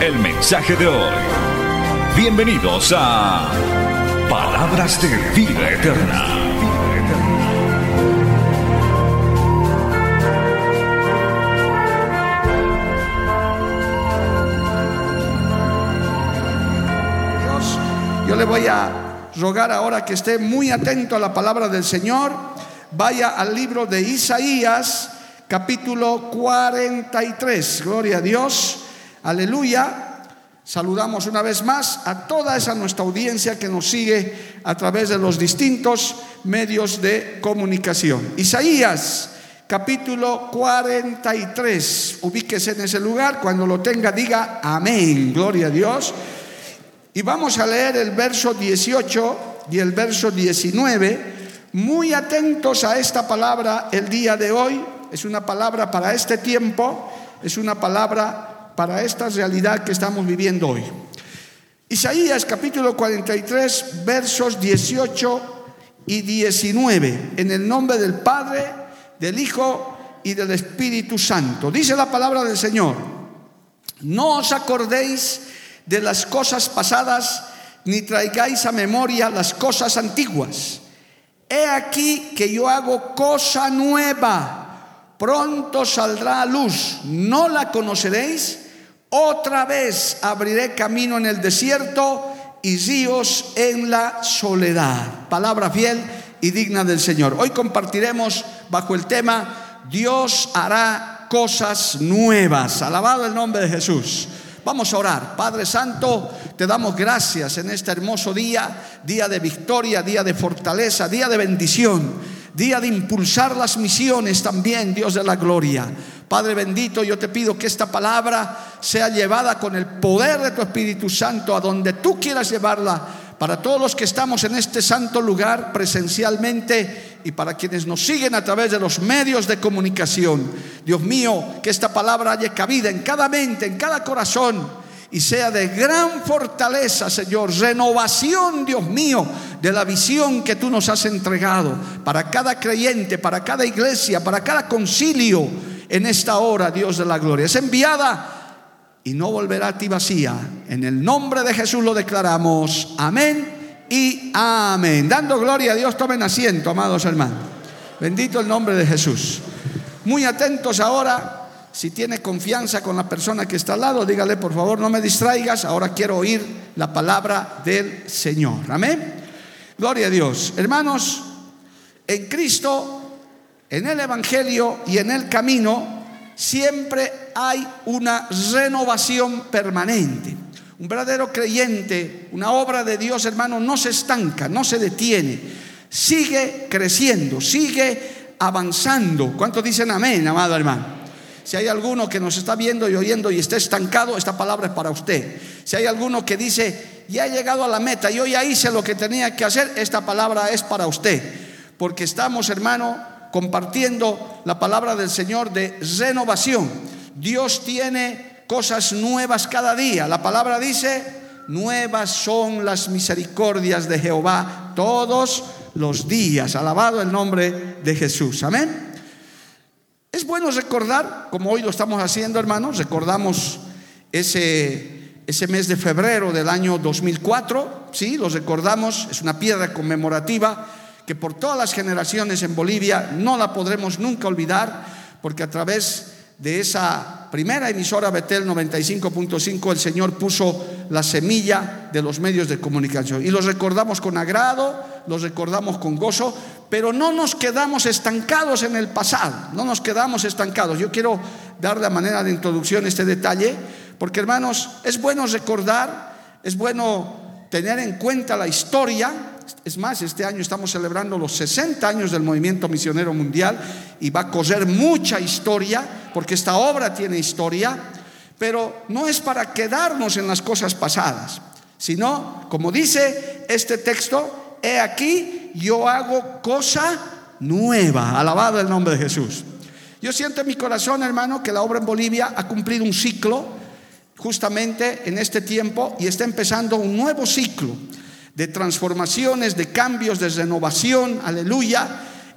el mensaje de hoy. Bienvenidos a Palabras de Vida Eterna. Dios, yo le voy a rogar ahora que esté muy atento a la palabra del Señor. Vaya al libro de Isaías, capítulo 43. Gloria a Dios. Aleluya. Saludamos una vez más a toda esa nuestra audiencia que nos sigue a través de los distintos medios de comunicación. Isaías, capítulo 43. Ubíquese en ese lugar. Cuando lo tenga, diga amén. Gloria a Dios. Y vamos a leer el verso 18 y el verso 19. Muy atentos a esta palabra el día de hoy. Es una palabra para este tiempo. Es una palabra para esta realidad que estamos viviendo hoy. Isaías capítulo 43, versos 18 y 19. En el nombre del Padre, del Hijo y del Espíritu Santo. Dice la palabra del Señor. No os acordéis de las cosas pasadas, ni traigáis a memoria las cosas antiguas. He aquí que yo hago cosa nueva, pronto saldrá a luz, no la conoceréis, otra vez abriré camino en el desierto y ríos en la soledad. Palabra fiel y digna del Señor. Hoy compartiremos bajo el tema Dios hará cosas nuevas. Alabado el nombre de Jesús. Vamos a orar. Padre Santo, te damos gracias en este hermoso día, día de victoria, día de fortaleza, día de bendición, día de impulsar las misiones también, Dios de la gloria. Padre bendito, yo te pido que esta palabra sea llevada con el poder de tu Espíritu Santo a donde tú quieras llevarla para todos los que estamos en este santo lugar presencialmente y para quienes nos siguen a través de los medios de comunicación. Dios mío, que esta palabra haya cabida en cada mente, en cada corazón y sea de gran fortaleza, Señor, renovación, Dios mío, de la visión que tú nos has entregado para cada creyente, para cada iglesia, para cada concilio en esta hora, Dios de la gloria. Es enviada y no volverá a ti vacía. En el nombre de Jesús lo declaramos. Amén y amén. Dando gloria a Dios, tomen asiento, amados hermanos. Bendito el nombre de Jesús. Muy atentos ahora. Si tiene confianza con la persona que está al lado, dígale, por favor, no me distraigas. Ahora quiero oír la palabra del Señor. Amén. Gloria a Dios. Hermanos, en Cristo, en el Evangelio y en el camino, siempre hay una renovación permanente. Un verdadero creyente, una obra de Dios, hermano, no se estanca, no se detiene. Sigue creciendo, sigue avanzando. ¿Cuántos dicen amén, amado hermano? Si hay alguno que nos está viendo y oyendo y está estancado, esta palabra es para usted. Si hay alguno que dice, ya he llegado a la meta, yo ya hice lo que tenía que hacer, esta palabra es para usted. Porque estamos, hermano, compartiendo la palabra del Señor de renovación. Dios tiene cosas nuevas cada día. La palabra dice, nuevas son las misericordias de Jehová todos los días. Alabado el nombre de Jesús. Amén. Es bueno recordar, como hoy lo estamos haciendo, hermanos, recordamos ese, ese mes de febrero del año 2004, ¿sí? Lo recordamos, es una piedra conmemorativa que por todas las generaciones en Bolivia no la podremos nunca olvidar, porque a través de esa primera emisora Betel 95.5 el Señor puso la semilla de los medios de comunicación. Y los recordamos con agrado, los recordamos con gozo, pero no nos quedamos estancados en el pasado, no nos quedamos estancados. Yo quiero dar de manera de introducción este detalle, porque hermanos, es bueno recordar, es bueno tener en cuenta la historia, es más, este año estamos celebrando los 60 años del movimiento misionero mundial y va a coser mucha historia, porque esta obra tiene historia, Pero no es para quedarnos en las cosas pasadas, sino, como dice este texto, he aquí, yo hago cosa nueva. Alabado el nombre de Jesús. Yo siento en mi corazón, hermano, que la obra en Bolivia ha cumplido un ciclo justamente en este tiempo y está empezando un nuevo ciclo de transformaciones, de cambios, de renovación. Aleluya.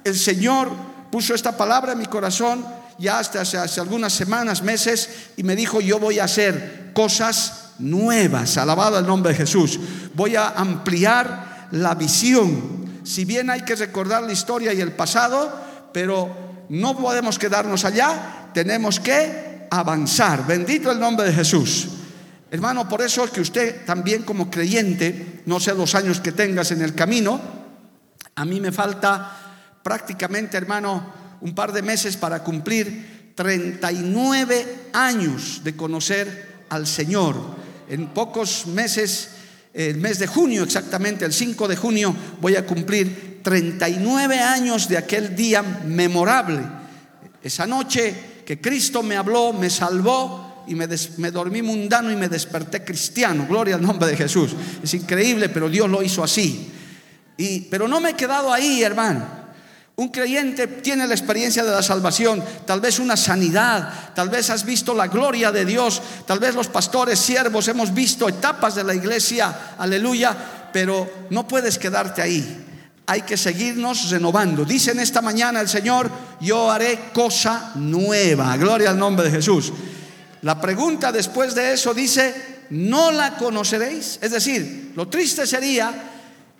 El Señor puso esta palabra en mi corazón ya hasta hace, hace, algunas semanas, meses, y me dijo, yo voy a hacer cosas nuevas. Alabado el nombre de Jesús. Voy a ampliar la visión. Si bien hay que recordar la historia y el pasado, pero no podemos quedarnos allá, tenemos que avanzar. Bendito el nombre de Jesús. Hermano, por eso es que usted también como creyente, no sé los años que tengas en el camino, a mí me falta prácticamente, hermano, un par de meses para cumplir 39 años de conocer al Señor. En pocos meses, el mes de junio exactamente, el 5 de junio, voy a cumplir 39 años de aquel día memorable. Esa noche que Cristo me habló, me salvó y me, me, dormí mundano y me desperté cristiano. Gloria al nombre de Jesús. Es increíble, pero Dios lo hizo así. Y, pero no me he quedado ahí, hermano. Un creyente tiene la experiencia de la salvación, tal vez una sanidad, tal vez has visto la gloria de Dios, tal vez los pastores, siervos, hemos visto etapas de la iglesia, aleluya, pero no puedes quedarte ahí hay que seguirnos renovando. Dice en esta mañana el Señor, yo haré cosa nueva. Gloria al nombre de Jesús. La pregunta después de eso dice, ¿no la conoceréis? Es decir, lo triste sería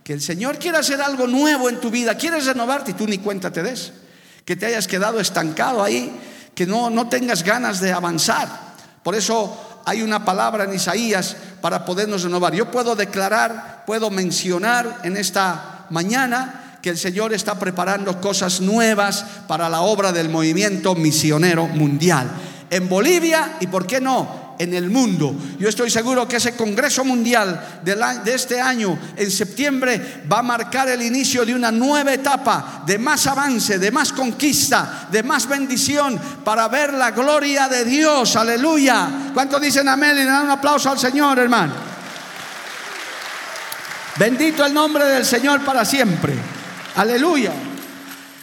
que el Señor quiera hacer algo nuevo en tu vida, quieres renovarte y tú ni cuenta te des, que te hayas quedado estancado ahí, que no, no tengas ganas de avanzar. Por eso hay una palabra en Isaías para podernos renovar. Yo puedo declarar, puedo mencionar en esta mañana que el Señor está preparando cosas nuevas para la obra del movimiento misionero mundial. En Bolivia y, ¿por qué no?, en el mundo. Yo estoy seguro que ese Congreso Mundial de, este año, en septiembre, va a marcar el inicio de una nueva etapa de más avance, de más conquista, de más bendición para ver la gloria de Dios. Aleluya. ¿Cuántos dicen amén? Y le dan un aplauso al Señor, hermano. Bendito el nombre del Señor para siempre. Aleluya.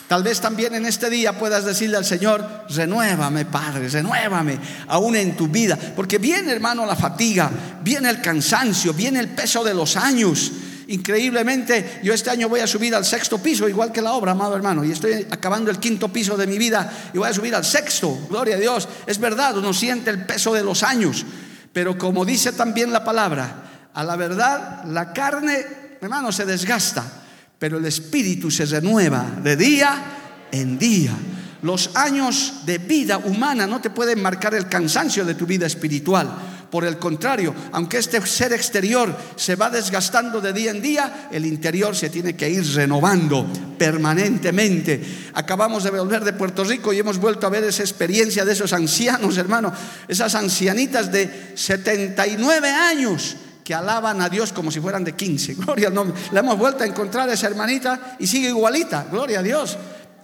Tal vez también en este día puedas decirle al Señor, renuévame, Padre, renuévame aún en tu vida. Porque viene, hermano, la fatiga, viene el cansancio, viene el peso de los años. Increíblemente, yo este año voy a subir al sexto piso, igual que la obra, amado hermano, y estoy acabando el quinto piso de mi vida y voy a subir al sexto. Gloria a Dios. Es verdad, uno siente el peso de los años, pero como dice también la palabra, a la verdad, la carne, hermano, se desgasta, pero el espíritu se renueva de día en día. Los años de vida humana no te pueden marcar el cansancio de tu vida espiritual. Por el contrario, aunque este ser exterior se va desgastando de día en día, el interior se tiene que ir renovando permanentemente. Acabamos de volver de Puerto Rico y hemos vuelto a ver esa experiencia de esos ancianos, hermano, esas ancianitas de 79 años que alaban a Dios como si fueran de 15. Gloria al nombre. La hemos vuelto a encontrar a esa hermanita y sigue igualita. Gloria a Dios.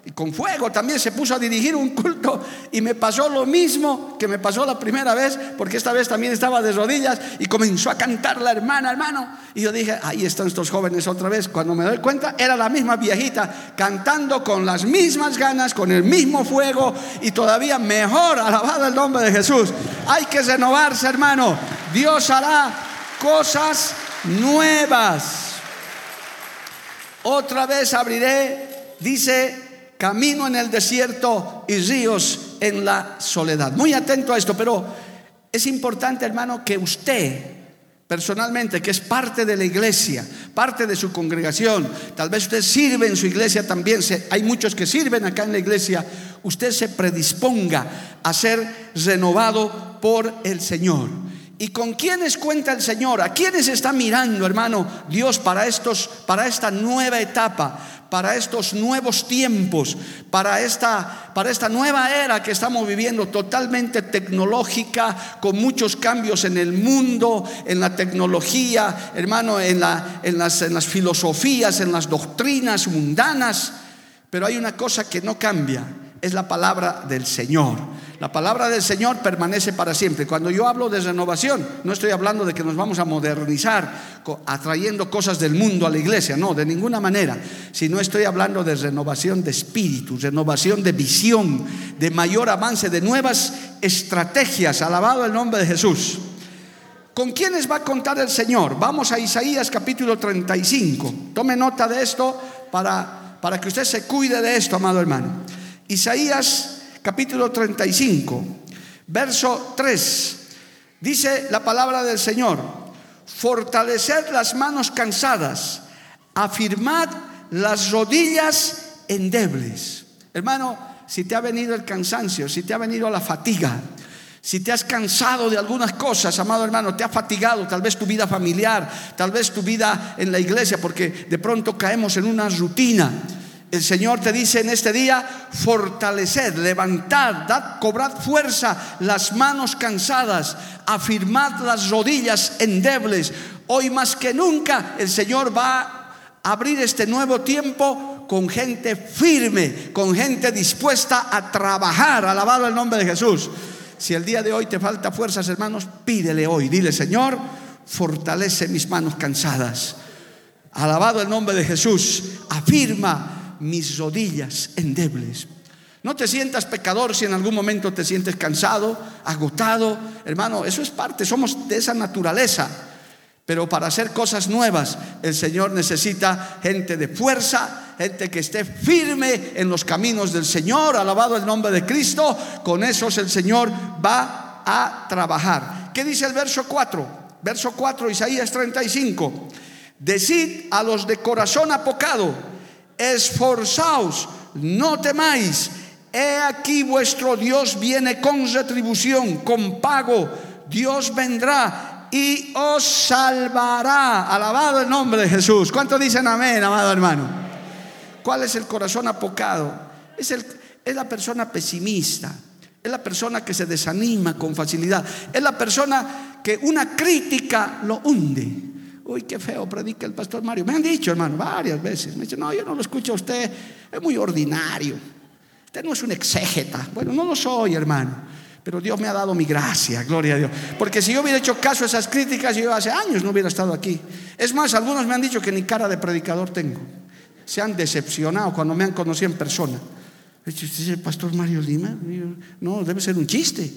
Y con fuego también se puso a dirigir un culto y me pasó lo mismo que me pasó la primera vez, porque esta vez también estaba de rodillas y comenzó a cantar la hermana, hermano. Y yo dije, ahí están estos jóvenes otra vez. Cuando me doy cuenta, era la misma viejita cantando con las mismas ganas, con el mismo fuego y todavía mejor, alabado el nombre de Jesús. Hay que renovarse, hermano. Dios hará cosas nuevas. Otra vez abriré, dice, camino en el desierto y ríos en la soledad. Muy atento a esto, pero es importante, hermano, que usted personalmente, que es parte de la iglesia, parte de su congregación, tal vez usted sirve en su iglesia también, hay muchos que sirven acá en la iglesia, usted se predisponga a ser renovado por el Señor. ¿Y con quiénes cuenta el Señor? ¿A quiénes está mirando, hermano, Dios para estos para esta nueva etapa, para estos nuevos tiempos, para esta para esta nueva era que estamos viviendo totalmente tecnológica, con muchos cambios en el mundo, en la tecnología, hermano, en, la, en, las, en las filosofías, en las doctrinas mundanas, pero hay una cosa que no cambia, es la palabra del Señor. La palabra del Señor permanece para siempre. Cuando yo hablo de renovación, no estoy hablando de que nos vamos a modernizar atrayendo cosas del mundo a la iglesia, no, de ninguna manera, sino estoy hablando de renovación de espíritu, renovación de visión, de mayor avance, de nuevas estrategias. Alabado el nombre de Jesús. ¿Con quiénes va a contar el Señor? Vamos a Isaías capítulo 35. Tome nota de esto para, para que usted se cuide de esto, amado hermano. Isaías capítulo 35, verso 3. Dice la palabra del Señor, fortalecer las manos cansadas, afirmad las rodillas endebles. Hermano, si te ha venido el cansancio, si te ha venido la fatiga, si te has cansado de algunas cosas, amado hermano, te ha fatigado tal vez tu vida familiar, tal vez tu vida en la iglesia, porque de pronto caemos en una rutina. El Señor te dice en este día, fortaleced, levantad, dad, cobrad fuerza las manos cansadas, afirmad las rodillas endebles. Hoy más que nunca el Señor va a abrir este nuevo tiempo con gente firme, con gente dispuesta a trabajar. Alabado el nombre de Jesús. Si el día de hoy te falta fuerzas, hermanos, pídele hoy. Dile, Señor, fortalece mis manos cansadas. Alabado el nombre de Jesús. Afirma mis rodillas endebles. No te sientas pecador si en algún momento te sientes cansado, agotado. Hermano, eso es parte, somos de esa naturaleza. Pero para hacer cosas nuevas, el Señor necesita gente de fuerza, gente que esté firme en los caminos del Señor, alabado el nombre de Cristo, con esos el Señor va a trabajar. ¿Qué dice el verso 4? Verso 4, Isaías 35. Decid a los de corazón apocado, esforzaos, no temáis. He aquí vuestro Dios viene con retribución, con pago. Dios vendrá y os salvará. Alabado el nombre de Jesús. ¿Cuántos dicen amén, amado hermano? ¿Cuál es el corazón apocado? Es, el, es la persona pesimista, es la persona que se desanima con facilidad, es la persona que una crítica lo hunde. Uy, qué feo predica el pastor Mario. Me han dicho, hermano, varias veces. Me dicen, no, yo no lo escucho a usted, es muy ordinario. Usted no es un exégeta. Bueno, no lo soy, hermano. Pero Dios me ha dado mi gracia, gloria a Dios. Porque si yo hubiera hecho caso a esas críticas, yo hace años no hubiera estado aquí. Es más, algunos me han dicho que ni cara de predicador tengo se han decepcionado cuando me han conocido en persona. ¿Usted es el pastor Mario Lima? No, debe ser un chiste.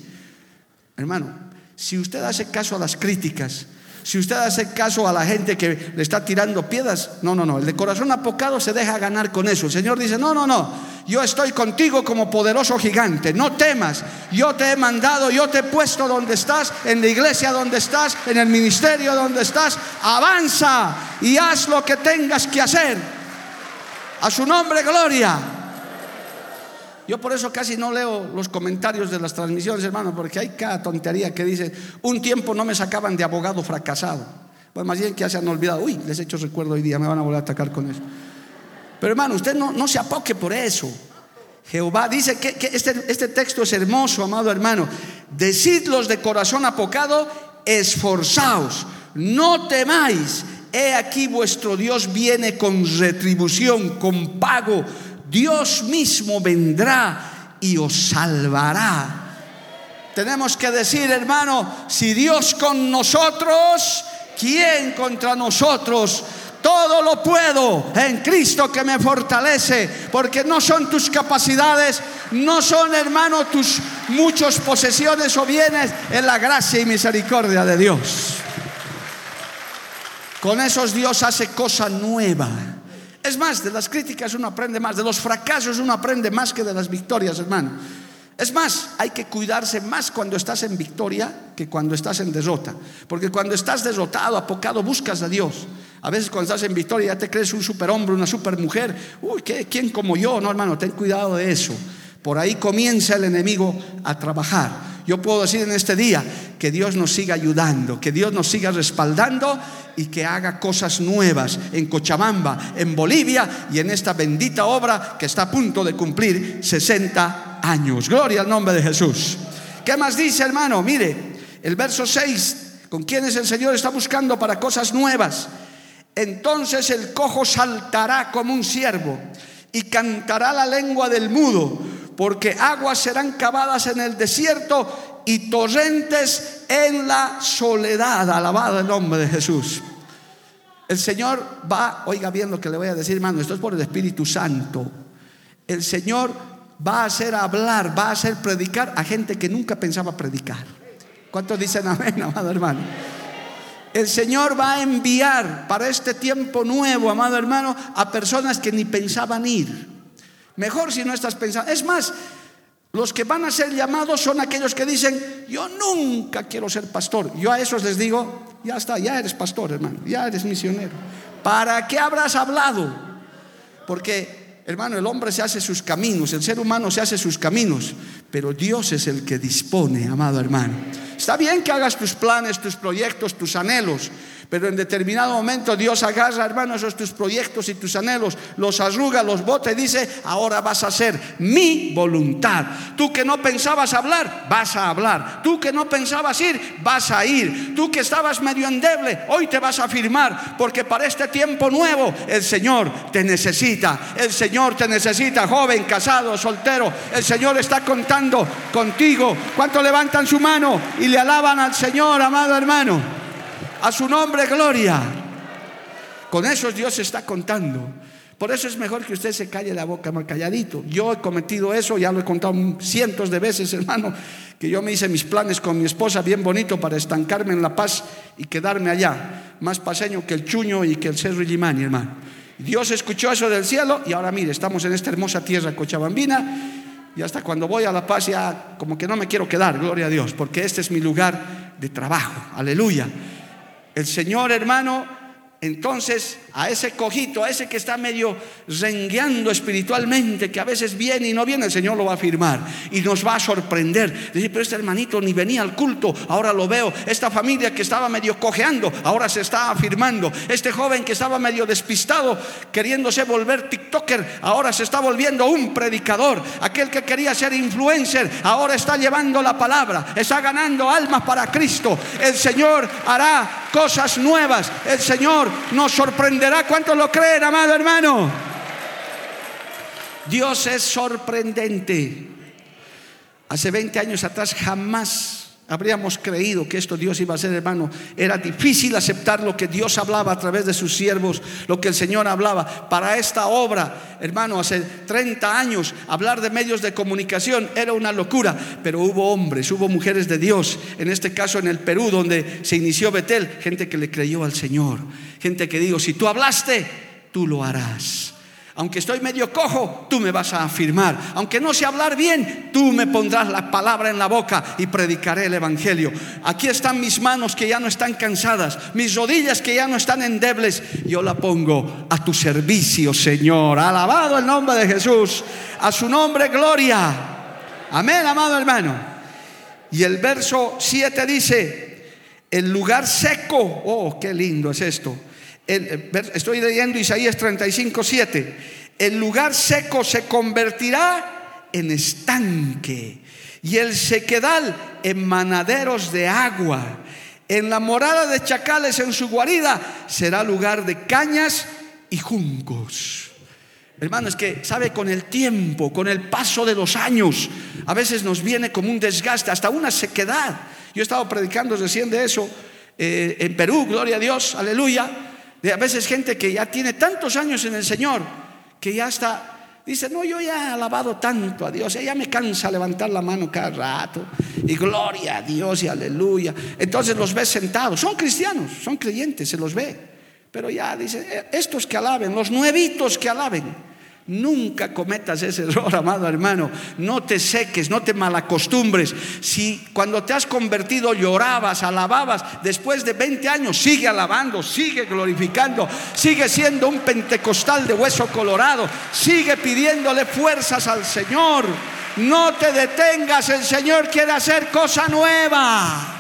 Hermano, si usted hace caso a las críticas, si usted hace caso a la gente que le está tirando piedras, no, no, no, el de corazón apocado se deja ganar con eso. El Señor dice, no, no, no, yo estoy contigo como poderoso gigante, no temas, yo te he mandado, yo te he puesto donde estás, en la iglesia donde estás, en el ministerio donde estás, avanza y haz lo que tengas que hacer. A su nombre, gloria. Yo por eso casi no leo los comentarios de las transmisiones, hermano, porque hay cada tontería que dice, un tiempo no me sacaban de abogado fracasado. Pues más bien que ya se han olvidado, uy, les he hecho recuerdo hoy día, me van a volver a atacar con eso. Pero hermano, usted no, no se apoque por eso. Jehová dice que, este, este texto es hermoso, amado hermano. Decidlos de corazón apocado, esforzaos, no temáis he aquí vuestro Dios viene con retribución, con pago. Dios mismo vendrá y os salvará. Tenemos que decir, hermano, si Dios con nosotros, ¿quién contra nosotros? Todo lo puedo en Cristo que me fortalece, porque no son tus capacidades, no son, hermano, tus muchas posesiones o bienes, en la gracia y misericordia de Dios. Con esos Dios hace cosa nueva. Es más, de las críticas uno aprende más, de los fracasos uno aprende más que de las victorias, hermano. Es más, hay que cuidarse más cuando estás en victoria que cuando estás en derrota. Porque cuando estás derrotado, apocado, buscas a Dios. A veces cuando estás en victoria ya te crees un superhombre, una supermujer. Uy, ¿quién como yo? No, hermano, ten cuidado de eso. Por ahí comienza el enemigo a trabajar. Yo puedo decir en este día que Dios nos siga ayudando, que Dios nos siga respaldando y que haga cosas nuevas en Cochabamba, en Bolivia y en esta bendita obra que está a punto de cumplir 60 años. Gloria al nombre de Jesús. ¿Qué más dice, hermano? Mire, el verso 6, ¿con quienes el Señor está buscando para cosas nuevas? Entonces el cojo saltará como un ciervo y cantará la lengua del mudo porque aguas serán cavadas en el desierto y torrentes en la soledad. Alabado el nombre de Jesús. El Señor va, oiga bien lo que le voy a decir, hermano, esto es por el Espíritu Santo. El Señor va a hacer hablar, va a hacer predicar a gente que nunca pensaba predicar. ¿Cuántos dicen amén, amado hermano? El Señor va a enviar para este tiempo nuevo, amado hermano, a personas que ni pensaban ir. Mejor si no estás pensando. Es más, los que van a ser llamados son aquellos que dicen, yo nunca quiero ser pastor. Yo a esos les digo, ya está, ya eres pastor, hermano, ya eres misionero. ¿Para qué habrás hablado? Porque, hermano, el hombre se hace sus caminos, el ser humano se hace sus caminos, pero Dios es el que dispone, amado hermano. Está bien que hagas tus planes, tus proyectos, tus anhelos, pero en determinado momento Dios agarra, hermano, esos tus proyectos y tus anhelos, los arruga, los bota y dice, ahora vas a hacer mi voluntad. Tú que no pensabas hablar, vas a hablar. Tú que no pensabas ir, vas a ir. Tú que estabas medio endeble, hoy te vas a firmar, porque para este tiempo nuevo el Señor te necesita. El Señor te necesita, joven, casado, soltero. El Señor está contando contigo. ¿Cuánto levantan su mano y le alaban al Señor, amado hermano? A su nombre, gloria. Con eso Dios está contando. Por eso es mejor que usted se calle la boca más calladito. Yo he cometido eso, ya lo he contado cientos de veces, hermano, que yo me hice mis planes con mi esposa bien bonito para estancarme en La Paz y quedarme allá, más paseño que el Chuño y que el Cerro Illimani, hermano. Dios escuchó eso del cielo y ahora mire, estamos en esta hermosa tierra cochabambina y hasta cuando voy a La Paz ya como que no me quiero quedar, gloria a Dios, porque este es mi lugar de trabajo, aleluya. El Señor, hermano, entonces, a ese cojito, a ese que está medio rengueando espiritualmente, que a veces viene y no viene, el Señor lo va a afirmar y nos va a sorprender. Decir, pero este hermanito ni venía al culto, ahora lo veo. Esta familia que estaba medio cojeando, ahora se está afirmando. Este joven que estaba medio despistado, queriéndose volver TikToker, ahora se está volviendo un predicador. Aquel que quería ser influencer, ahora está llevando la palabra, está ganando almas para Cristo. El Señor hará cosas nuevas. El Señor nos sorprenderá. ¿Cuántos lo creen, amado hermano? Dios es sorprendente. Hace 20 años atrás jamás habríamos creído que esto Dios iba a ser, hermano. Era difícil aceptar lo que Dios hablaba a través de sus siervos, lo que el Señor hablaba. Para esta obra, hermano, hace 30 años, hablar de medios de comunicación era una locura, pero hubo hombres, hubo mujeres de Dios, en este caso en el Perú, donde se inició Betel, gente que le creyó al Señor, gente que dijo, si tú hablaste, tú lo harás. Aunque estoy medio cojo, tú me vas a afirmar. Aunque no sé hablar bien, tú me pondrás la palabra en la boca y predicaré el Evangelio. Aquí están mis manos que ya no están cansadas, mis rodillas que ya no están endebles. Yo la pongo a tu servicio, Señor. Alabado el nombre de Jesús. A su nombre, gloria. Amén, amado hermano. Y el verso 7 dice, el lugar seco, oh, qué lindo es esto estoy leyendo Isaías 35, 7. El lugar seco se convertirá en estanque y el sequedal en manaderos de agua. En la morada de chacales en su guarida será lugar de cañas y juncos. Hermano, es que, sabe, con el tiempo, con el paso de los años, a veces nos viene como un desgaste, hasta una sequedad. Yo he estado predicando recién de eso eh, en Perú, gloria a Dios, aleluya de a veces gente que ya tiene tantos años en el Señor, que ya está, dice, no, yo ya he alabado tanto a Dios, ya me cansa levantar la mano cada rato, y gloria a Dios y aleluya. Entonces los ves sentados, son cristianos, son creyentes, se los ve, pero ya dice, eh, estos que alaben, los nuevitos que alaben. Nunca cometas ese error, amado hermano. No te seques, no te malacostumbres. Si cuando te has convertido llorabas, alababas, después de 20 años sigue alabando, sigue glorificando, sigue siendo un pentecostal de hueso colorado, sigue pidiéndole fuerzas al Señor. No te detengas, el Señor quiere hacer cosa nueva.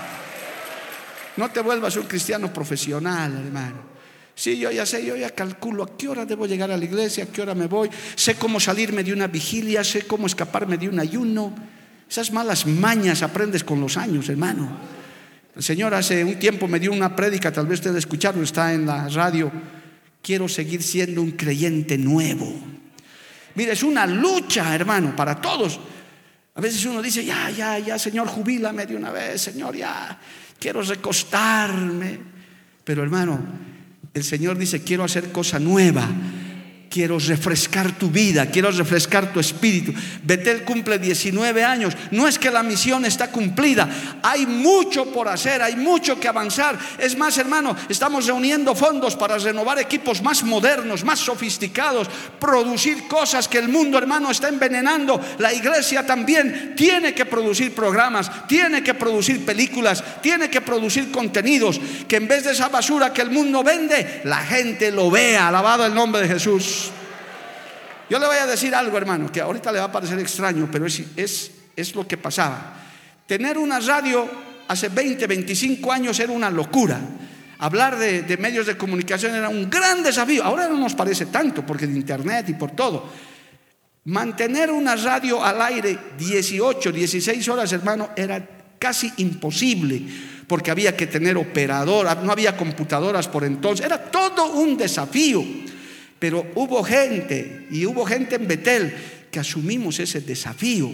No te vuelvas un cristiano profesional, hermano. Sí, yo ya sé, yo ya calculo a qué hora debo llegar a la iglesia, a qué hora me voy, sé cómo salirme de una vigilia, sé cómo escaparme de un ayuno. Esas malas mañas aprendes con los años, hermano. El Señor hace un tiempo me dio una prédica, tal vez ustedes escucharon, está en la radio. Quiero seguir siendo un creyente nuevo. Mira, es una lucha, hermano, para todos. A veces uno dice, ya, ya, ya, Señor, jubílame de una vez, Señor, ya, quiero recostarme. Pero hermano, el Señor dice, quiero hacer cosa nueva quiero refrescar tu vida, quiero refrescar tu espíritu. Betel cumple 19 años. No es que la misión está cumplida, hay mucho por hacer, hay mucho que avanzar. Es más, hermano, estamos reuniendo fondos para renovar equipos más modernos, más sofisticados, producir cosas que el mundo, hermano, está envenenando. La iglesia también tiene que producir programas, tiene que producir películas, tiene que producir contenidos, que en vez de esa basura que el mundo vende, la gente lo vea. Alabado el nombre de Jesús. Yo le voy a decir algo, hermano, que ahorita le va a parecer extraño, pero es, es, es lo que pasaba. Tener una radio hace 20, 25 años era una locura. Hablar de, medios de comunicación era un gran desafío. Ahora no nos parece tanto porque de internet y por todo. Mantener una radio al aire 18, 16 horas, hermano, era casi imposible porque había que tener operador, no había computadoras por entonces. Era todo un desafío. Pero hubo gente, y hubo gente en Betel, que asumimos ese desafío.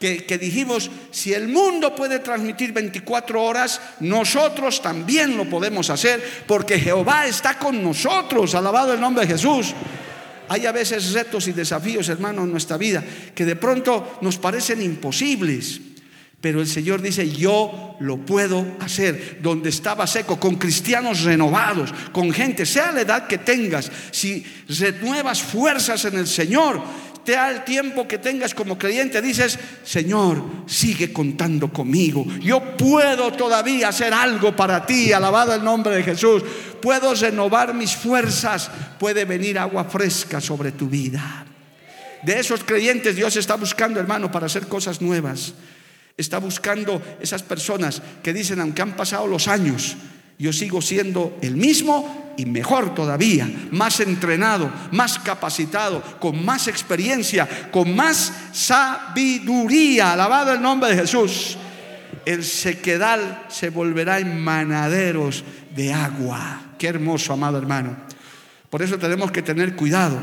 Que, dijimos, si el mundo puede transmitir 24 horas, nosotros también lo podemos hacer, porque Jehová está con nosotros, alabado el nombre de Jesús. Hay a veces retos y desafíos, hermano, en nuestra vida, que de pronto nos parecen imposibles. Pero el Señor dice, yo lo puedo hacer. Donde estaba seco, con cristianos renovados, con gente, sea la edad que tengas, si renuevas fuerzas en el Señor, te da el tiempo que tengas como creyente, dices, Señor, sigue contando conmigo. Yo puedo todavía hacer algo para ti, alabado el nombre de Jesús. Puedo renovar mis fuerzas, puede venir agua fresca sobre tu vida. De esos creyentes Dios está buscando, hermano, para hacer cosas nuevas está buscando esas personas que dicen, aunque han pasado los años, yo sigo siendo el mismo y mejor todavía, más entrenado, más capacitado, con más experiencia, con más sabiduría. Alabado el nombre de Jesús. El sequedal se volverá en manaderos de agua. Qué hermoso, amado hermano. Por eso tenemos que tener cuidado.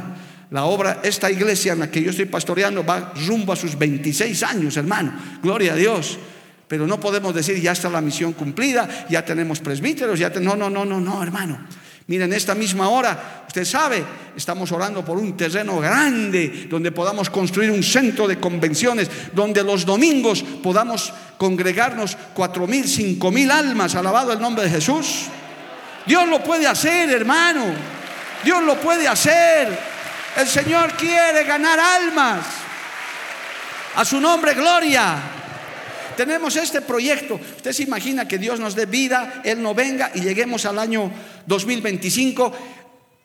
La obra, esta iglesia en la que yo estoy pastoreando va rumbo a sus 26 años, hermano. Gloria a Dios. Pero no podemos decir, ya está la misión cumplida, ya tenemos presbíteros, ya no, no, no, no, no, hermano. Miren, esta misma hora, usted sabe, estamos orando por un terreno grande donde podamos construir un centro de convenciones, donde los domingos podamos congregarnos cuatro mil, cinco mil almas, alabado el nombre de Jesús. Dios lo puede hacer, hermano. Dios lo puede hacer. El Señor quiere ganar almas. A su nombre, gloria. Tenemos este proyecto. Usted se imagina que Dios nos dé vida, Él no venga y lleguemos al año 2025.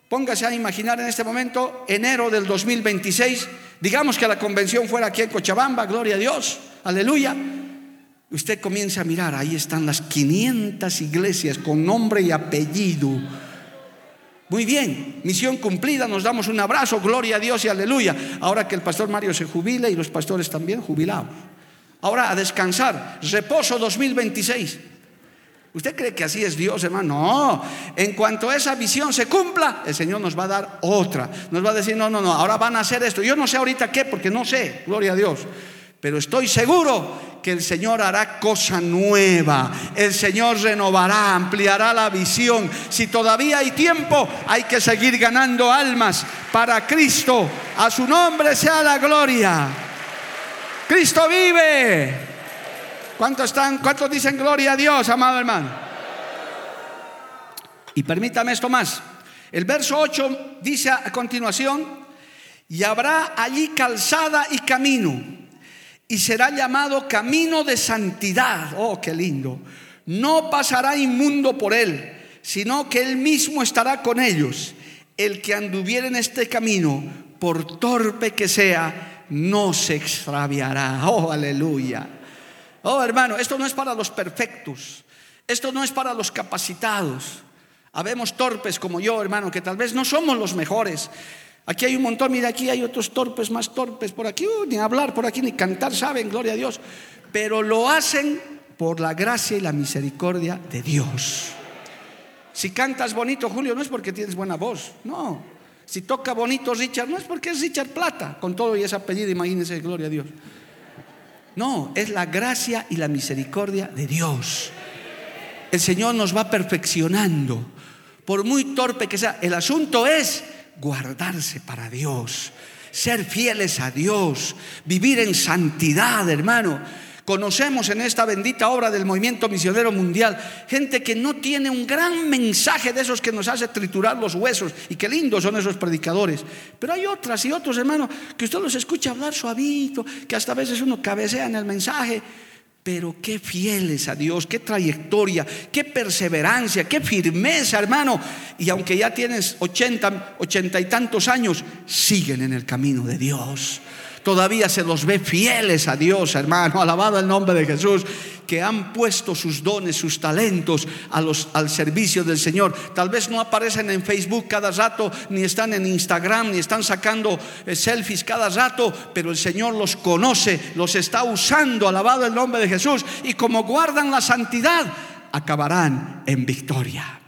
Póngase a imaginar en este momento, enero del 2026, digamos que la convención fuera aquí en Cochabamba, gloria a Dios, aleluya. Usted comienza a mirar, ahí están las 500 iglesias con nombre y apellido muy bien, misión cumplida, nos damos un abrazo, gloria a Dios y aleluya. Ahora que el pastor Mario se jubile y los pastores también jubilados. Ahora a descansar, reposo 2026. ¿Usted cree que así es Dios, hermano? No, en cuanto esa visión se cumpla, el Señor nos va a dar otra. Nos va a decir, no, no, no, ahora van a hacer esto. Yo no sé ahorita qué, porque no sé, gloria a Dios. Pero estoy seguro que el Señor hará cosa nueva. El Señor renovará, ampliará la visión. Si todavía hay tiempo, hay que seguir ganando almas para Cristo. A su nombre sea la gloria. Cristo vive. ¿Cuántos están? ¿Cuántos dicen gloria a Dios, amado hermano? Y permítame esto más. El verso 8 dice a continuación, y habrá allí calzada y camino y será llamado camino de santidad. Oh, qué lindo. No pasará inmundo por él, sino que él mismo estará con ellos. El que anduviera en este camino, por torpe que sea, no se extraviará. Oh, aleluya. Oh, hermano, esto no es para los perfectos. Esto no es para los capacitados. Habemos torpes como yo, hermano, que tal vez no somos los mejores, Aquí hay un montón, mira, aquí hay otros torpes, más torpes, por aquí, uh, ni hablar, por aquí, ni cantar, saben, gloria a Dios. Pero lo hacen por la gracia y la misericordia de Dios. Si cantas bonito, Julio, no es porque tienes buena voz, no. Si toca bonito Richard, no es porque es Richard Plata, con todo y ese apellido, imagínense, gloria a Dios. No, es la gracia y la misericordia de Dios. El Señor nos va perfeccionando. Por muy torpe que sea, el asunto es guardarse para Dios, ser fieles a Dios, vivir en santidad, hermano. Conocemos en esta bendita obra del movimiento misionero mundial gente que no tiene un gran mensaje de esos que nos hace triturar los huesos y qué lindos son esos predicadores. Pero hay otras y otros hermanos que usted los escucha hablar suavito, que hasta a veces uno cabecea en el mensaje. Pero qué fieles a Dios, qué trayectoria, qué perseverancia, qué firmeza, hermano. Y aunque ya tienes 80, 80 y tantos años, siguen en el camino de Dios todavía se los ve fieles a Dios, hermano, alabado el nombre de Jesús, que han puesto sus dones, sus talentos a los, al servicio del Señor. Tal vez no aparecen en Facebook cada rato, ni están en Instagram, ni están sacando eh, selfies cada rato, pero el Señor los conoce, los está usando, alabado el nombre de Jesús, y como guardan la santidad, acabarán en victoria.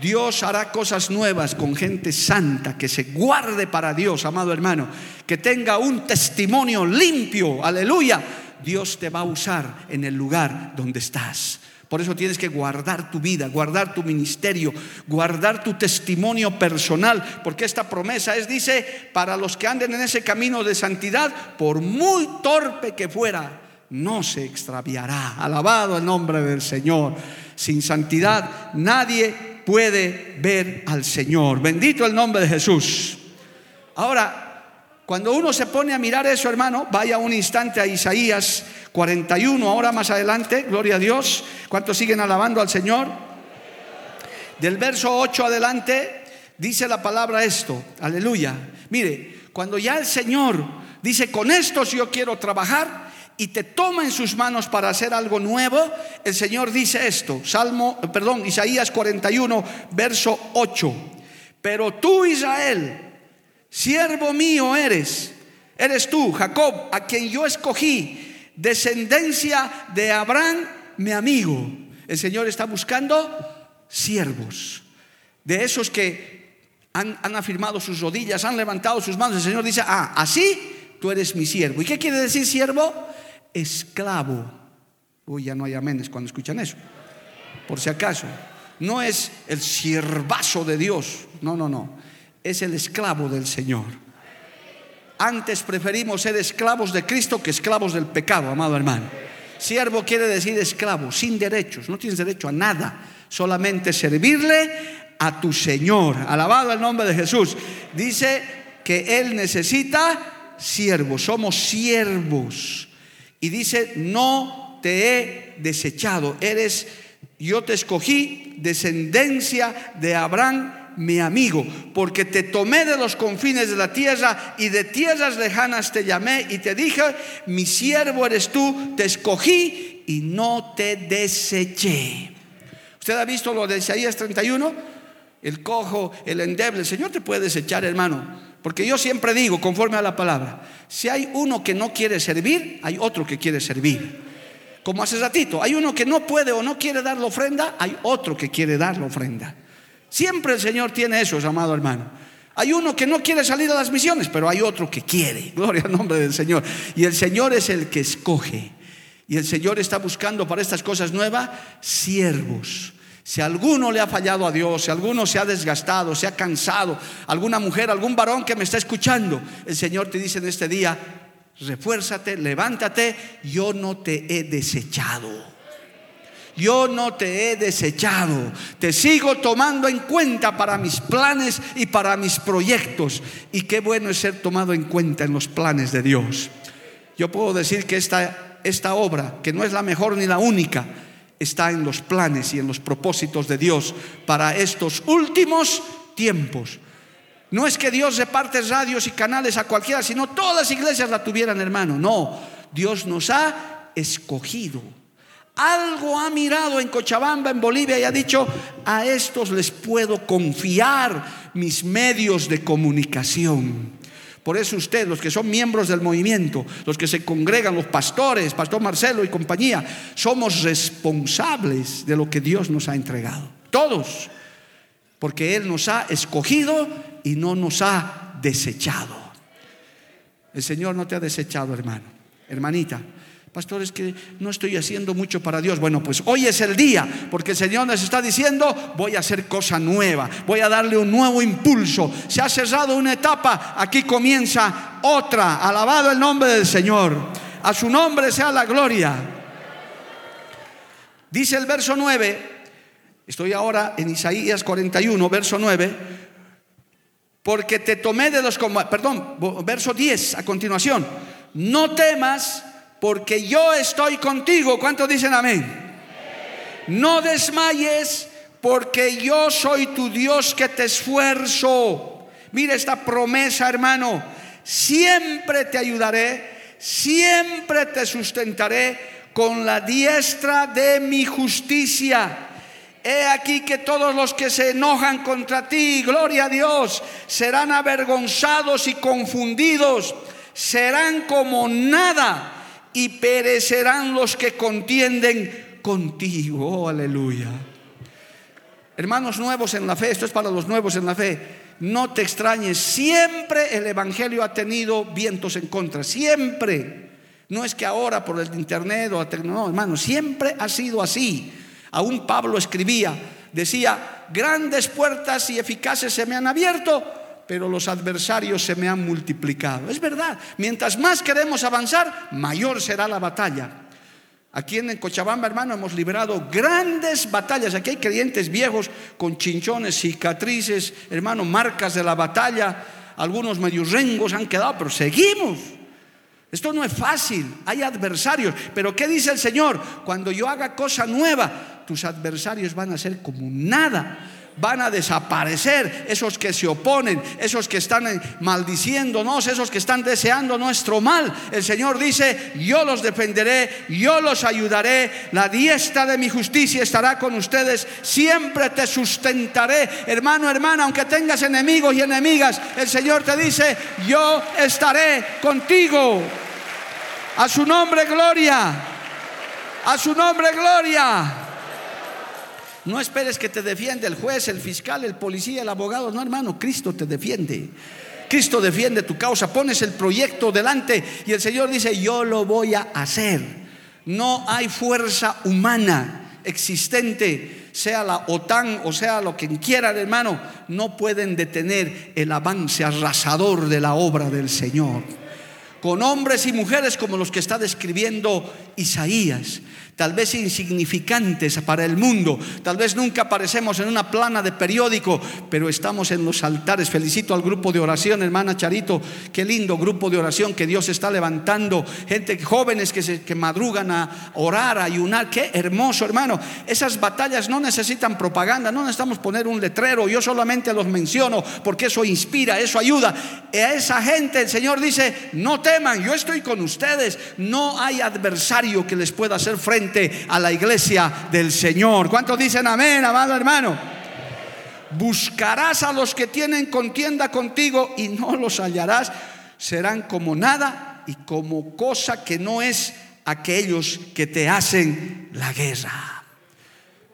Dios hará cosas nuevas con gente santa que se guarde para Dios, amado hermano, que tenga un testimonio limpio, aleluya. Dios te va a usar en el lugar donde estás. Por eso tienes que guardar tu vida, guardar tu ministerio, guardar tu testimonio personal, porque esta promesa es, dice, para los que anden en ese camino de santidad, por muy torpe que fuera, no se extraviará. Alabado el nombre del Señor. Sin santidad nadie puede ver al Señor. Bendito el nombre de Jesús. Ahora, cuando uno se pone a mirar eso, hermano, vaya un instante a Isaías 41, ahora más adelante, gloria a Dios. ¿Cuántos siguen alabando al Señor? Del verso 8 adelante dice la palabra esto, aleluya. Mire, cuando ya el Señor dice, con estos yo quiero trabajar, y te toma en sus manos para hacer algo nuevo, el Señor dice esto, Salmo, perdón, Isaías 41, verso 8. Pero tú, Israel, siervo mío eres, eres tú, Jacob, a quien yo escogí, descendencia de Abraham, mi amigo. El Señor está buscando siervos, de esos que han, han afirmado sus rodillas, han levantado sus manos. El Señor dice, ah, así tú eres mi siervo. ¿Y qué quiere decir siervo? Esclavo. Uy, ya no hay amenes cuando escuchan eso. Por si acaso. No es el siervazo de Dios. No, no, no. Es el esclavo del Señor. Antes preferimos ser esclavos de Cristo que esclavos del pecado, amado hermano. Siervo quiere decir esclavo, sin derechos. No tienes derecho a nada. Solamente servirle a tu Señor. Alabado el nombre de Jesús. Dice que Él necesita siervos. Somos siervos y dice, no te he desechado, eres, yo te escogí, descendencia de Abraham, mi amigo, porque te tomé de los confines de la tierra y de tierras lejanas te llamé y te dije, mi siervo eres tú, te escogí y no te deseché. ¿Usted ha visto lo de Isaías 31? El cojo, el endeble, el Señor te puede desechar, hermano. Porque yo siempre digo, conforme a la palabra, si hay uno que no quiere servir, hay otro que quiere servir. Como hace ratito, hay uno que no puede o no quiere dar la ofrenda, hay otro que quiere dar la ofrenda. Siempre el Señor tiene eso, amado hermano. Hay uno que no quiere salir a las misiones, pero hay otro que quiere. Gloria al nombre del Señor. Y el Señor es el que escoge. Y el Señor está buscando para estas cosas nuevas siervos si alguno le ha fallado a Dios, si alguno se ha desgastado, se ha cansado, alguna mujer, algún varón que me está escuchando, el Señor te dice en este día, refuérzate, levántate, yo no te he desechado. Yo no te he desechado, te sigo tomando en cuenta para mis planes y para mis proyectos. Y qué bueno es ser tomado en cuenta en los planes de Dios. Yo puedo decir que esta, esta obra, que no es la mejor ni la única, está en los planes y en los propósitos de Dios para estos últimos tiempos. No es que Dios reparte radios y canales a cualquiera, sino todas las iglesias la tuvieran, hermano. No, Dios nos ha escogido. Algo ha mirado en Cochabamba, en Bolivia, y ha dicho, a estos les puedo confiar mis medios de comunicación. Por eso usted, los que son miembros del movimiento, los que se congregan, los pastores, Pastor Marcelo y compañía, somos responsables de lo que Dios nos ha entregado. Todos. porque Él nos ha escogido y no nos ha desechado. El Señor no te ha desechado, hermano, hermanita. Pastor, es que no estoy haciendo mucho para Dios. Bueno, pues hoy es el día, porque el Señor nos está diciendo, voy a hacer cosa nueva, voy a darle un nuevo impulso. Se ha cerrado una etapa, aquí comienza otra. Alabado el nombre del Señor. A su nombre sea la gloria. Dice el verso 9, estoy ahora en Isaías 41, verso 9, porque te tomé de los... Perdón, verso 10 a continuación. No temas porque yo estoy contigo. ¿Cuántos dicen amén? No desmayes, porque yo soy tu Dios que te esfuerzo. Mira esta promesa, hermano. Siempre te ayudaré, siempre te sustentaré con la diestra de mi justicia. He aquí que todos los que se enojan contra ti, gloria a Dios, serán avergonzados y confundidos, serán como nada y perecerán los que contienden contigo. Oh, aleluya. Hermanos nuevos en la fe, esto es para los nuevos en la fe. No te extrañes, siempre el Evangelio ha tenido vientos en contra, siempre. No es que ahora por el internet o no, hermano, siempre ha sido así. Aún Pablo escribía, decía, grandes puertas y eficaces se me han abierto, pero los adversarios se me han multiplicado. Es verdad, mientras más queremos avanzar, mayor será la batalla. Aquí en Cochabamba, hermano, hemos liberado grandes batallas. Aquí hay creyentes viejos con chinchones, cicatrices, hermano, marcas de la batalla. Algunos medio rengos han quedado, pero seguimos. Esto no es fácil, hay adversarios. Pero ¿qué dice el Señor? Cuando yo haga cosa nueva, tus adversarios van a ser como nada van a desaparecer, esos que se oponen, esos que están maldiciéndonos, esos que están deseando nuestro mal. El Señor dice, yo los defenderé, yo los ayudaré, la diestra de mi justicia estará con ustedes, siempre te sustentaré. Hermano, hermana, aunque tengas enemigos y enemigas, el Señor te dice, yo estaré contigo. A su nombre, gloria. A su nombre, gloria. No esperes que te defienda el juez, el fiscal, el policía, el abogado. No, hermano, Cristo te defiende. Cristo defiende tu causa. Pones el proyecto delante y el Señor dice, yo lo voy a hacer. No hay fuerza humana existente, sea la OTAN o sea lo que quieran, hermano, no pueden detener el avance arrasador de la obra del Señor. Con hombres y mujeres como los que está describiendo Isaías tal vez insignificantes para el mundo, tal vez nunca aparecemos en una plana de periódico, pero estamos en los altares. Felicito al grupo de oración, hermana Charito, qué lindo grupo de oración que Dios está levantando, gente, jóvenes que, madrugan a orar, a ayunar, qué hermoso, hermano. Esas batallas no necesitan propaganda, no necesitamos poner un letrero, yo solamente los menciono porque eso inspira, eso ayuda. A esa gente el Señor dice, no teman, yo estoy con ustedes, no hay adversario que les pueda hacer frente a la iglesia del Señor. ¿Cuántos dicen amén, amado hermano? Buscarás a los que tienen contienda contigo y no los hallarás. Serán como nada y como cosa que no es aquellos que te hacen la guerra.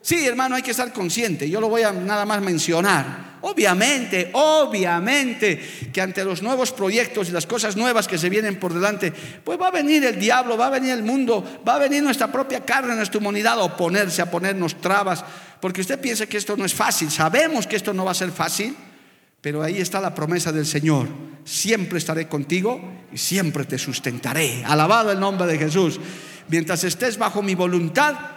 Sí, hermano, hay que estar consciente. Yo lo voy a nada más mencionar. Obviamente, obviamente que ante los nuevos proyectos y las cosas nuevas que se vienen por delante, pues va a venir el diablo, va a venir el mundo, va a venir nuestra propia carne, nuestra humanidad a oponerse, a ponernos trabas, porque usted piensa que esto no es fácil, sabemos que esto no va a ser fácil, pero ahí está la promesa del Señor, siempre estaré contigo y siempre te sustentaré. Alabado el nombre de Jesús. Mientras estés bajo mi voluntad,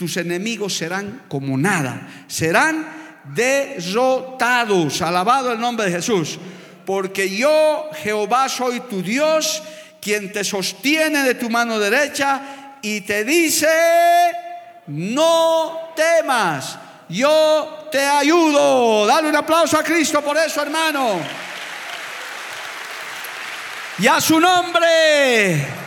tus enemigos serán como nada, serán derrotados. Alabado el nombre de Jesús. Porque yo, Jehová, soy tu Dios, quien te sostiene de tu mano derecha y te dice, no temas, yo te ayudo. Dale un aplauso a Cristo por eso, hermano. Y a su nombre.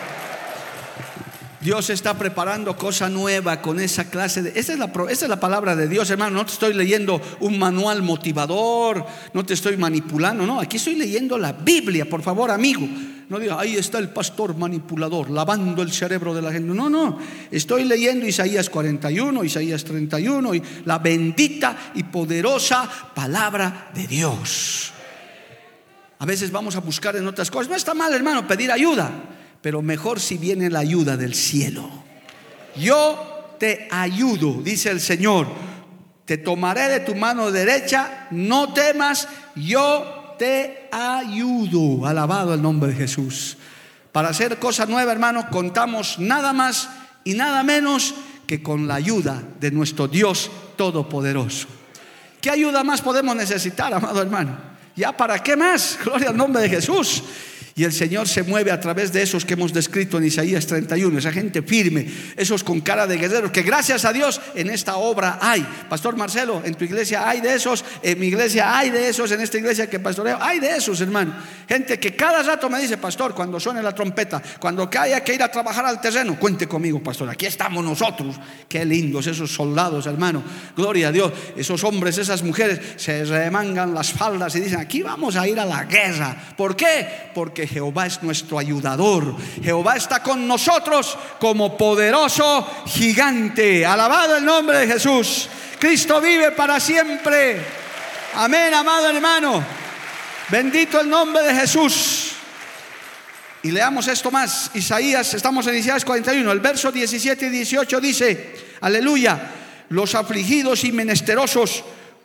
Dios está preparando cosa nueva con esa clase de... Esa es, la, esa es la palabra de Dios, hermano. No te estoy leyendo un manual motivador, no te estoy manipulando, no. Aquí estoy leyendo la Biblia, por favor, amigo. No diga, ahí está el pastor manipulador, lavando el cerebro de la gente. No, no. Estoy leyendo Isaías 41, Isaías 31 y la bendita y poderosa palabra de Dios. A veces vamos a buscar en otras cosas. No está mal, hermano, pedir ayuda, pero mejor si viene la ayuda del cielo. Yo te ayudo, dice el Señor. Te tomaré de tu mano derecha, no temas, yo te ayudo. Alabado el nombre de Jesús. Para hacer cosa nueva, hermano, contamos nada más y nada menos que con la ayuda de nuestro Dios Todopoderoso. ¿Qué ayuda más podemos necesitar, amado hermano? ¿Ya para qué más? Gloria al nombre de Jesús. Y el Señor se mueve a través de esos que hemos descrito en Isaías 31, esa gente firme, esos con cara de guerreros, que gracias a Dios en esta obra hay. Pastor Marcelo, en tu iglesia hay de esos, en mi iglesia hay de esos, en esta iglesia que pastoreo, hay de esos, hermano. Gente que cada rato me dice, pastor, cuando suene la trompeta, cuando haya que ir a trabajar al terreno, cuente conmigo, pastor, aquí estamos nosotros. Qué lindos esos soldados, hermano. Gloria a Dios. Esos hombres, esas mujeres se remangan las faldas y dicen, aquí vamos a ir a la guerra. ¿Por qué? Porque Jehová es nuestro ayudador. Jehová está con nosotros como poderoso gigante. Alabado el nombre de Jesús. Cristo vive para siempre. Amén, amado hermano. Bendito el nombre de Jesús. Y leamos esto más. Isaías, estamos en Isaías 41, el verso 17 y 18 dice, aleluya, los afligidos y menesterosos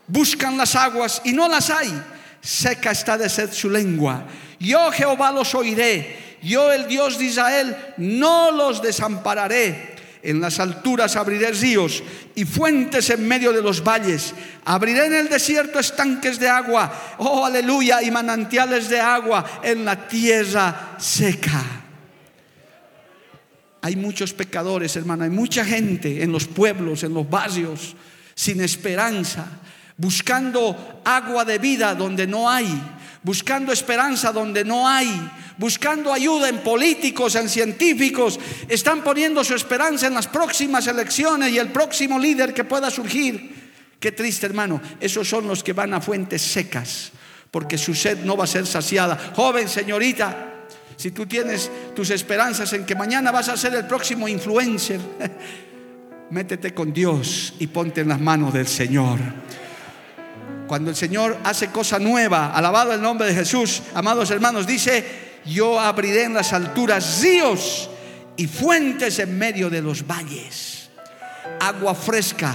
buscan las aguas y no las hay. Seca está de sed su lengua yo Jehová los oiré, yo el Dios de Israel no los desampararé. En las alturas abriré ríos y fuentes en medio de los valles. Abriré en el desierto estanques de agua, oh aleluya, y manantiales de agua en la tierra seca. Hay muchos pecadores, hermano, hay mucha gente en los pueblos, en los barrios, sin esperanza, buscando agua de vida donde no hay buscando esperanza donde no hay, buscando ayuda en políticos, en científicos, están poniendo su esperanza en las próximas elecciones y el próximo líder que pueda surgir. Qué triste, hermano. Esos son los que van a fuentes secas, porque su sed no va a ser saciada. Joven, señorita, si tú tienes tus esperanzas en que mañana vas a ser el próximo influencer, métete con Dios y ponte en las manos del Señor. Cuando el Señor hace cosa nueva, alabado el nombre de Jesús, amados hermanos, dice, yo abriré en las alturas ríos y fuentes en medio de los valles. Agua fresca,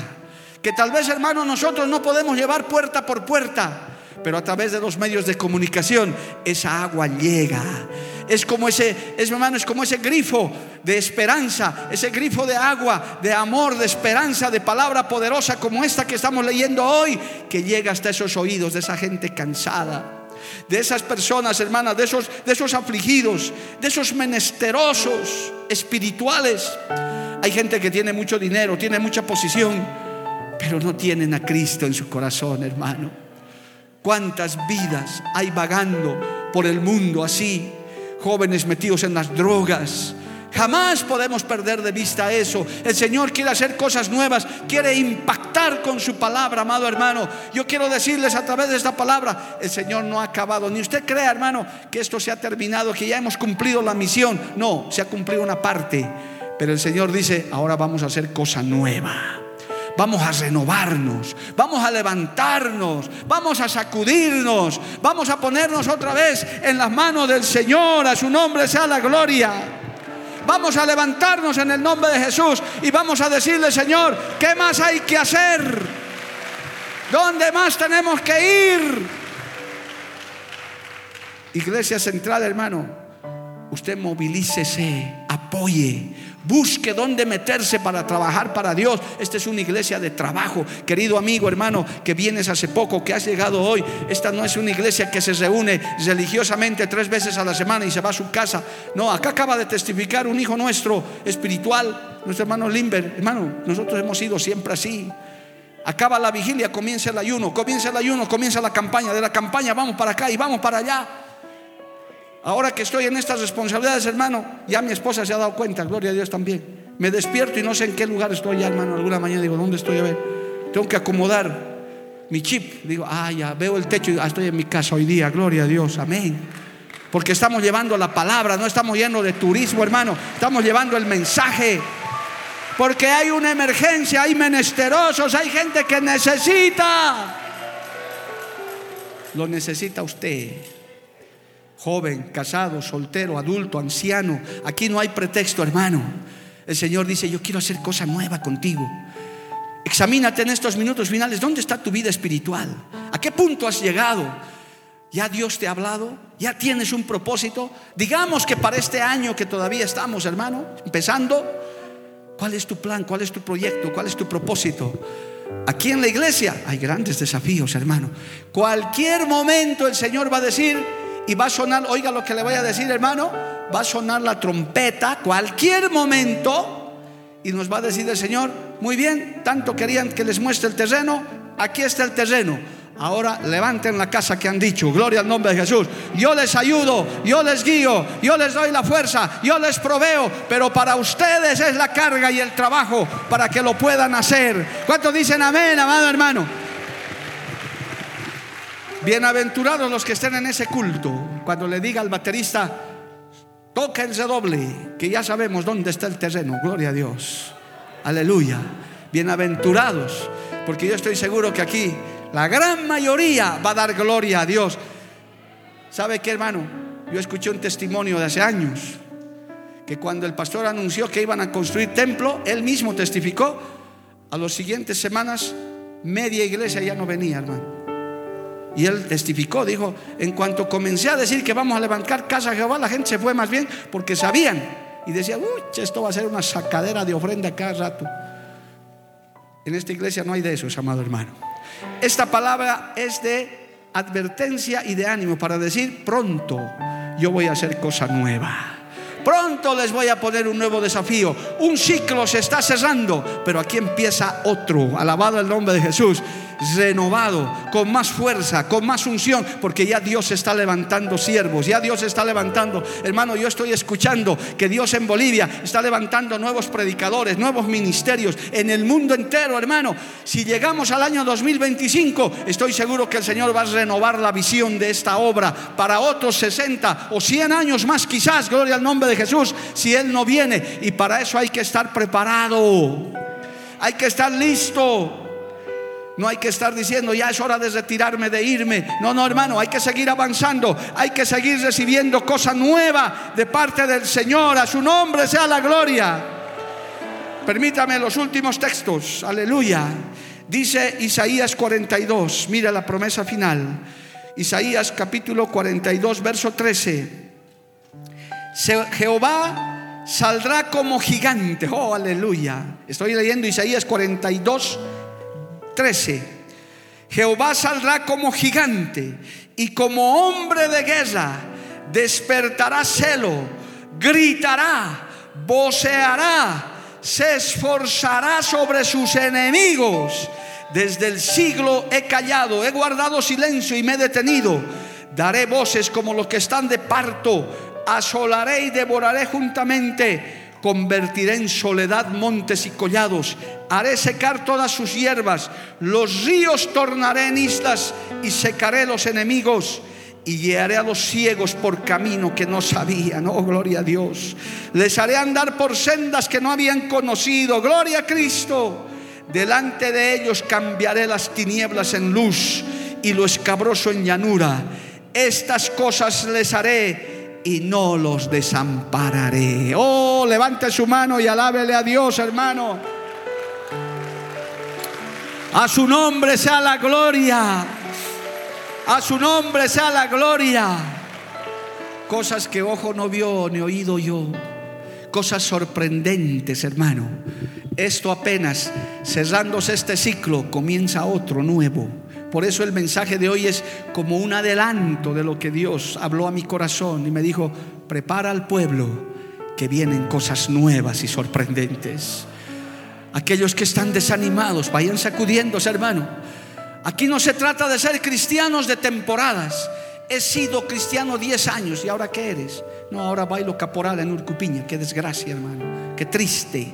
que tal vez hermanos nosotros no podemos llevar puerta por puerta, pero a través de los medios de comunicación esa agua llega es como ese, es, hermano, es como ese grifo de esperanza, ese grifo de agua, de amor, de esperanza, de palabra poderosa como esta que estamos leyendo hoy, que llega hasta esos oídos de esa gente cansada de esas personas, hermanas, de esos, de esos afligidos, de esos menesterosos espirituales. Hay gente que tiene mucho dinero, tiene mucha posición, pero no tienen a Cristo en su corazón, hermano. ¿Cuántas vidas hay vagando por el mundo así? Jóvenes metidos en las drogas. Jamás podemos perder de vista eso. El Señor quiere hacer cosas nuevas, quiere impactar con su palabra, amado hermano. Yo quiero decirles a través de esta palabra, el Señor no ha acabado. Ni usted crea, hermano, que esto se ha terminado, que ya hemos cumplido la misión. No, se ha cumplido una parte. Pero el Señor dice, ahora vamos a hacer cosa nueva vamos a renovarnos, vamos a levantarnos, vamos a sacudirnos, vamos a ponernos otra vez en las manos del Señor, a su nombre sea la gloria. Vamos a levantarnos en el nombre de Jesús y vamos a decirle, Señor, ¿qué más hay que hacer? ¿Dónde más tenemos que ir? Iglesia Central, hermano, usted movilícese, apoye, Busque dónde meterse para trabajar para Dios. Esta es una iglesia de trabajo. Querido amigo, hermano, que vienes hace poco, que has llegado hoy. Esta no es una iglesia que se reúne religiosamente tres veces a la semana y se va a su casa. No, acá acaba de testificar un hijo nuestro espiritual, nuestro hermano Limber. Hermano, nosotros hemos sido siempre así. Acaba la vigilia, comienza el ayuno, comienza el ayuno, comienza la campaña. De la campaña vamos para acá y vamos para allá. Ahora que estoy en estas responsabilidades, hermano, ya mi esposa se ha dado cuenta, gloria a Dios también. Me despierto y no sé en qué lugar estoy ya, hermano. Alguna mañana digo, ¿dónde estoy? A ver, tengo que acomodar mi chip. Digo, ah, ya veo el techo y ah, estoy en mi casa hoy día, gloria a Dios, amén. porque estamos llevando la palabra, no estamos yendo de turismo, hermano, estamos llevando el mensaje. Porque hay una emergencia, hay menesterosos, hay gente que necesita. Lo necesita usted. Joven, casado, soltero, adulto, anciano. Aquí no hay pretexto, hermano. El Señor dice, yo quiero hacer cosa nueva contigo. Examínate en estos minutos finales, ¿dónde está tu vida espiritual? ¿A qué punto has llegado? ¿Ya Dios te ha hablado? ¿Ya tienes un propósito? Digamos que para este año que todavía estamos, hermano, empezando, ¿cuál es tu plan? ¿Cuál es tu proyecto? ¿Cuál es tu propósito? Aquí en la iglesia hay grandes desafíos, hermano. Cualquier momento el Señor va a decir y va a sonar, oiga lo que le voy a decir, hermano, va a sonar la trompeta, cualquier momento, y nos va a decir el Señor, muy bien, tanto querían que les muestre el terreno, aquí está el terreno Ahora levanten la casa que han dicho. Gloria al nombre de Jesús. Yo les ayudo, yo les guío, yo les doy la fuerza, yo les proveo. Pero para ustedes es la carga y el trabajo para que lo puedan hacer. ¿Cuántos dicen amén, amado hermano? Bienaventurados los que estén en ese culto. Cuando le diga al baterista, tóquense doble, que ya sabemos dónde está el terreno. Gloria a Dios. Aleluya. Bienaventurados. Porque yo estoy seguro que aquí la gran mayoría va a dar gloria a Dios. ¿Sabe qué, hermano? Yo escuché un testimonio de hace años que cuando el pastor anunció que iban a construir templo, él mismo testificó, a las siguientes semanas media iglesia ya no venía, hermano. Y él testificó, dijo, en cuanto comencé a decir que vamos a levantar casa a Jehová, la gente se fue más bien porque sabían y decían, uy, esto va a ser una sacadera de ofrenda cada rato. En esta iglesia no hay de eso, amado hermano. Esta palabra es de advertencia y de ánimo para decir, pronto yo voy a hacer cosa nueva. Pronto les voy a poner un nuevo desafío. Un ciclo se está cerrando, pero aquí empieza otro. Alabado el nombre de Jesús renovado, con más fuerza, con más unción, porque ya Dios está levantando siervos, ya Dios está levantando, hermano, yo estoy escuchando que Dios en Bolivia está levantando nuevos predicadores, nuevos ministerios en el mundo entero, hermano. Si llegamos al año 2025, estoy seguro que el Señor va a renovar la visión de esta obra para otros 60 o 100 años más, quizás, gloria al nombre de Jesús, si Él no viene. Y para eso hay que estar preparado, hay que estar listo. No hay que estar diciendo, ya es hora de retirarme, de irme. No, no, hermano, hay que seguir avanzando. Hay que seguir recibiendo cosa nueva de parte del Señor. A su nombre sea la gloria. Permítame los últimos textos. Aleluya. Dice Isaías 42. Mira la promesa final. Isaías capítulo 42, verso 13. Jehová saldrá como gigante. Oh, aleluya. Estoy leyendo Isaías 42, 13. Jehová saldrá como gigante y como hombre de guerra despertará celo, gritará, voceará, se esforzará sobre sus enemigos. Desde el siglo he callado, he guardado silencio y me he detenido. Daré voces como los que están de parto, asolaré y devoraré juntamente convertiré en soledad montes y collados, haré secar todas sus hierbas, los ríos tornaré en islas y secaré los enemigos y guiaré a los ciegos por camino que no sabían. Oh, gloria a Dios. Les haré andar por sendas que no habían conocido. Gloria a Cristo. Delante de ellos cambiaré las tinieblas en luz y lo escabroso en llanura. Estas cosas les haré y no los desampararé. Oh, levante su mano y alábele a Dios, hermano. A su nombre sea la gloria. A su nombre sea la gloria. Cosas que ojo no vio ni oído yo. Cosas sorprendentes, hermano. Esto apenas, cerrándose este ciclo, comienza otro nuevo. Por eso el mensaje de hoy es como un adelanto de lo que Dios habló a mi corazón y me dijo, prepara al pueblo que vienen cosas nuevas y sorprendentes. Aquellos que están desanimados, vayan sacudiéndose, hermano. Aquí no se trata de ser cristianos de temporadas. He sido cristiano 10 años y ahora qué eres? No, ahora bailo caporal en Urcupiña. Qué desgracia, hermano. Qué triste.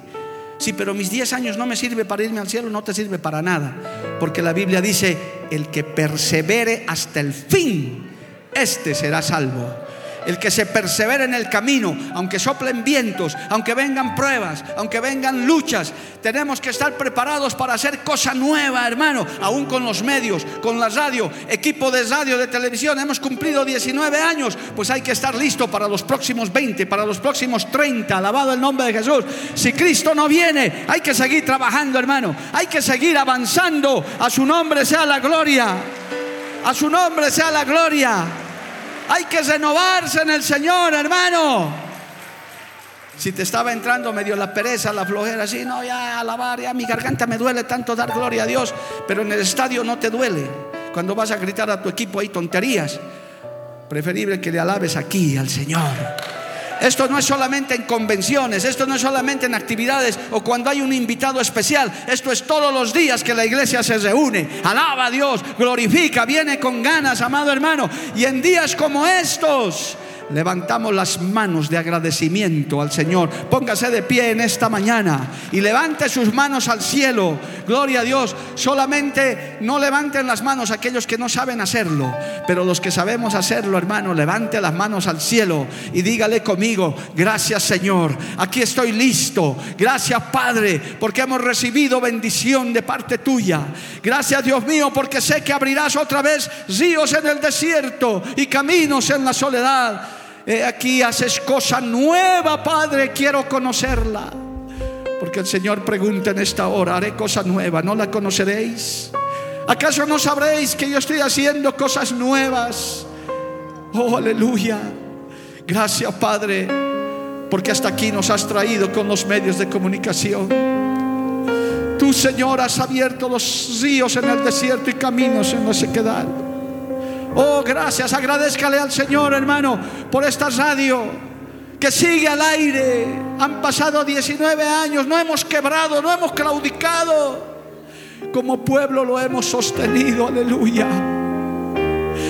Sí, pero mis 10 años no me sirve para irme al cielo, no te sirve para nada. Porque la Biblia dice, el que persevere hasta el fin, este será salvo. El que se persevera en el camino, aunque soplen vientos, aunque vengan pruebas, aunque vengan luchas, tenemos que estar preparados para hacer cosa nueva, hermano, aún con los medios, con la radio, equipo de radio, de televisión. Hemos cumplido 19 años, pues hay que estar listo para los próximos 20, para los próximos 30. Alabado el nombre de Jesús. Si Cristo no viene, hay que seguir trabajando, hermano. Hay que seguir avanzando. A su nombre sea la gloria. A su nombre sea la gloria. Hay que renovarse en el Señor, hermano. Si te estaba entrando medio la pereza, la flojera, así, no, ya alabar, ya mi garganta me duele tanto dar gloria a Dios, pero en el estadio no te duele. Cuando vas a gritar a tu equipo hay tonterías. Preferible que le alabes aquí al Señor. Esto no es solamente en convenciones, esto no es solamente en actividades o cuando hay un invitado especial. Esto es todos los días que la iglesia se reúne. Alaba a Dios, glorifica, viene con ganas, amado hermano. Y en días como estos levantamos las manos de agradecimiento al Señor. Póngase de pie en esta mañana y levante sus manos al cielo. Gloria a Dios. Solamente no levanten las manos aquellos que no saben hacerlo, pero los que sabemos hacerlo, hermano, levante las manos al cielo y dígale conmigo, gracias Señor, aquí estoy listo. Gracias Padre, porque hemos recibido bendición de parte tuya. Gracias Dios mío, porque sé que abrirás otra vez ríos en el desierto y caminos en la soledad aquí haces cosa nueva, Padre, quiero conocerla. Porque el Señor pregunta en esta hora, haré cosa nueva, ¿no la conoceréis? ¿Acaso no sabréis que yo estoy haciendo cosas nuevas? Oh, aleluya. Gracias, Padre, porque hasta aquí nos has traído con los medios de comunicación. Tú, Señor, has abierto los ríos en el desierto y caminos en la sequedad. Oh, gracias. Agradezcale al Señor, hermano, por esta radio que sigue al aire. Han pasado 19 años, no hemos quebrado, no hemos claudicado. Como pueblo lo hemos sostenido, aleluya.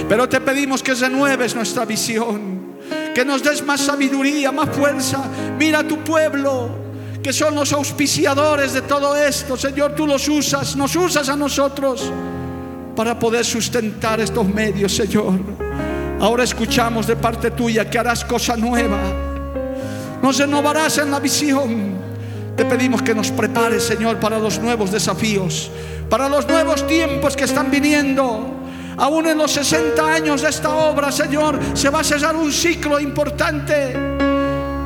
Pero te pedimos que renueves nuestra visión, que nos des más sabiduría, más fuerza. Mira tu pueblo, que son los auspiciadores de todo esto. Señor, tú los usas, nos usas a nosotros para poder sustentar estos medios, Señor. Ahora escuchamos de parte tuya que harás cosa nueva. Nos renovarás en la visión. Te pedimos que nos prepares, Señor, para los nuevos desafíos, para los nuevos tiempos que están viniendo. Aún en los 60 años de esta obra, Señor, se va a cerrar un ciclo importante,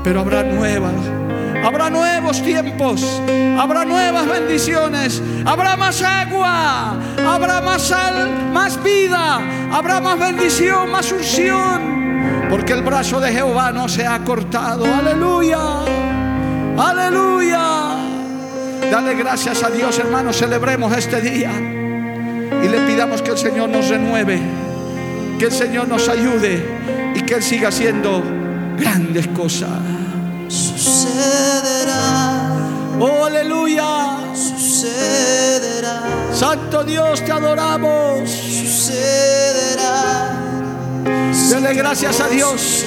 pero habrá nuevas Habrá nuevos tiempos, habrá nuevas bendiciones, habrá más agua, habrá más sal, más vida, habrá más bendición, más unción, porque el brazo de Jehová no se ha cortado. Aleluya, aleluya. Dale gracias a Dios, hermanos, celebremos este día y le pidamos que el Señor nos renueve, que el Señor nos ayude y que Él siga haciendo grandes cosas sucederá. Oh, aleluya. Sucederá. Santo Dios, te adoramos. Sucederá. Dele gracias a Dios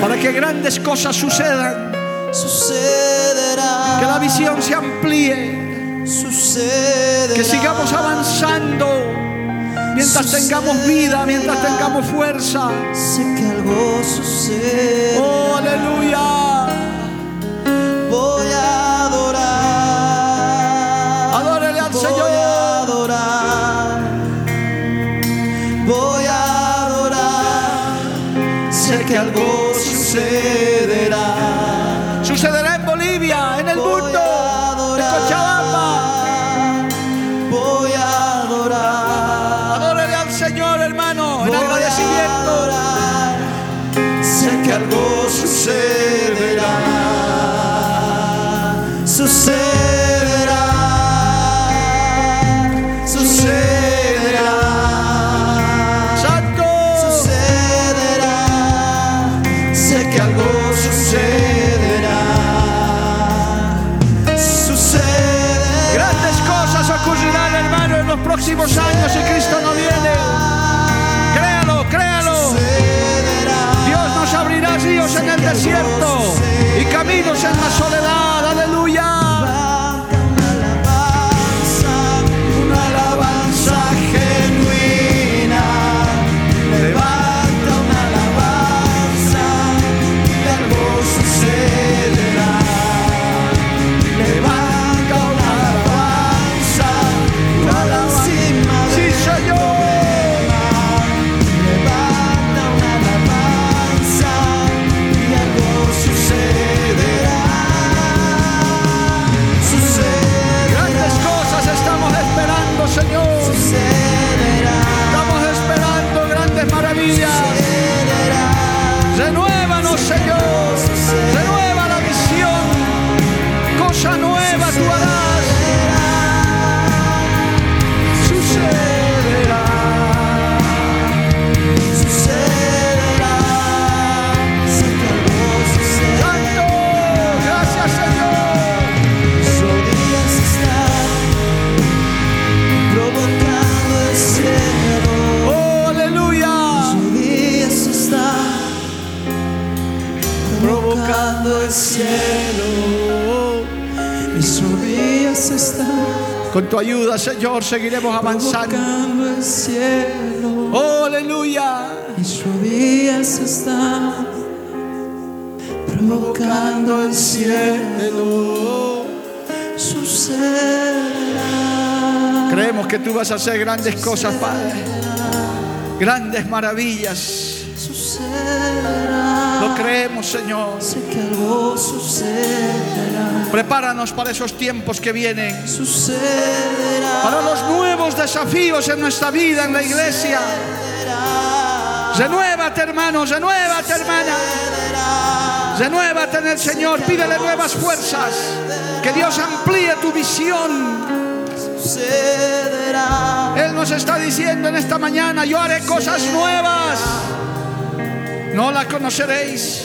para que grandes cosas sucedan. Sucederá. Que la visión se amplíe. Sucederá. Que sigamos avanzando. Mientras tengamos vida, mientras tengamos fuerza. Sé que algo sucede. Oh, aleluya. Voy a adorar. Adórele al Voy Señor. a adorar. Voy a adorar. Sé que algo sucederá. Próximos años si Cristo no viene. mueva tu alma. Con tu ayuda, Señor, seguiremos avanzando. El cielo. Oh, aleluya. Mis rodillas están provocando el cielo. Sucederá. Creemos que tú vas a hacer grandes cosas, Padre. Grandes maravillas. Sucederá. Lo creemos, Señor. Sé que algo sucederá. Prepáranos para esos tiempos que vienen. Sucederá. Para los nuevos desafíos en nuestra vida, en la iglesia. Renuévate, hermanos, renuévate, hermana. Renuévate en el Señor. Pídele nuevas fuerzas. Que Dios amplíe tu visión. Él nos está diciendo en esta mañana, yo haré cosas nuevas. No la conoceréis.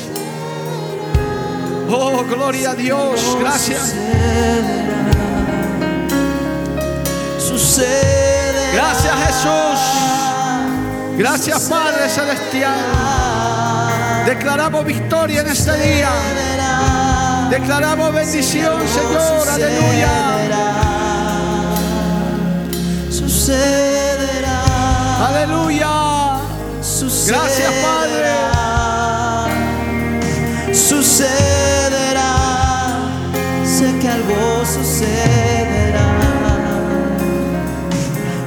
Oh, gloria a Dios. Gracias. Gracias Jesús. Gracias Padre Celestial. Declaramos victoria en este día. Declaramos bendición, Señor. Aleluya. Sucederá. Aleluya. Gracias, Padre. Sucederá.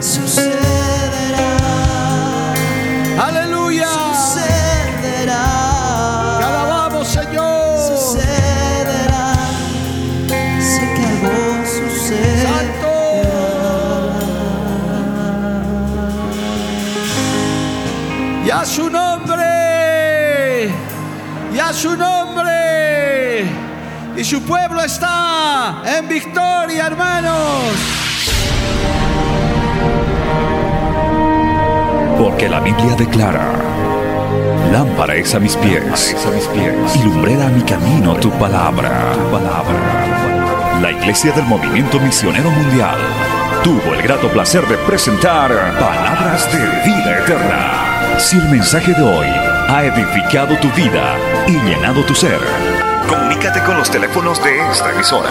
Sucederá. Aleluya. Sucederá. Te alabamos, Señor. Sucederá. Sé que algo sucederá. Santo. Y a su nombre. Y a su nombre. Y su pueblo está en victoria, hermanos. Porque la Biblia declara, lámpara es a mis pies, y lumbrera a mi camino. Tu palabra. La Iglesia del Movimiento Misionero Mundial tuvo el grato placer de presentar Palabras de Vida Eterna. Si el mensaje de hoy ha edificado tu vida y llenado tu ser, comunícate con los teléfonos de esta emisora.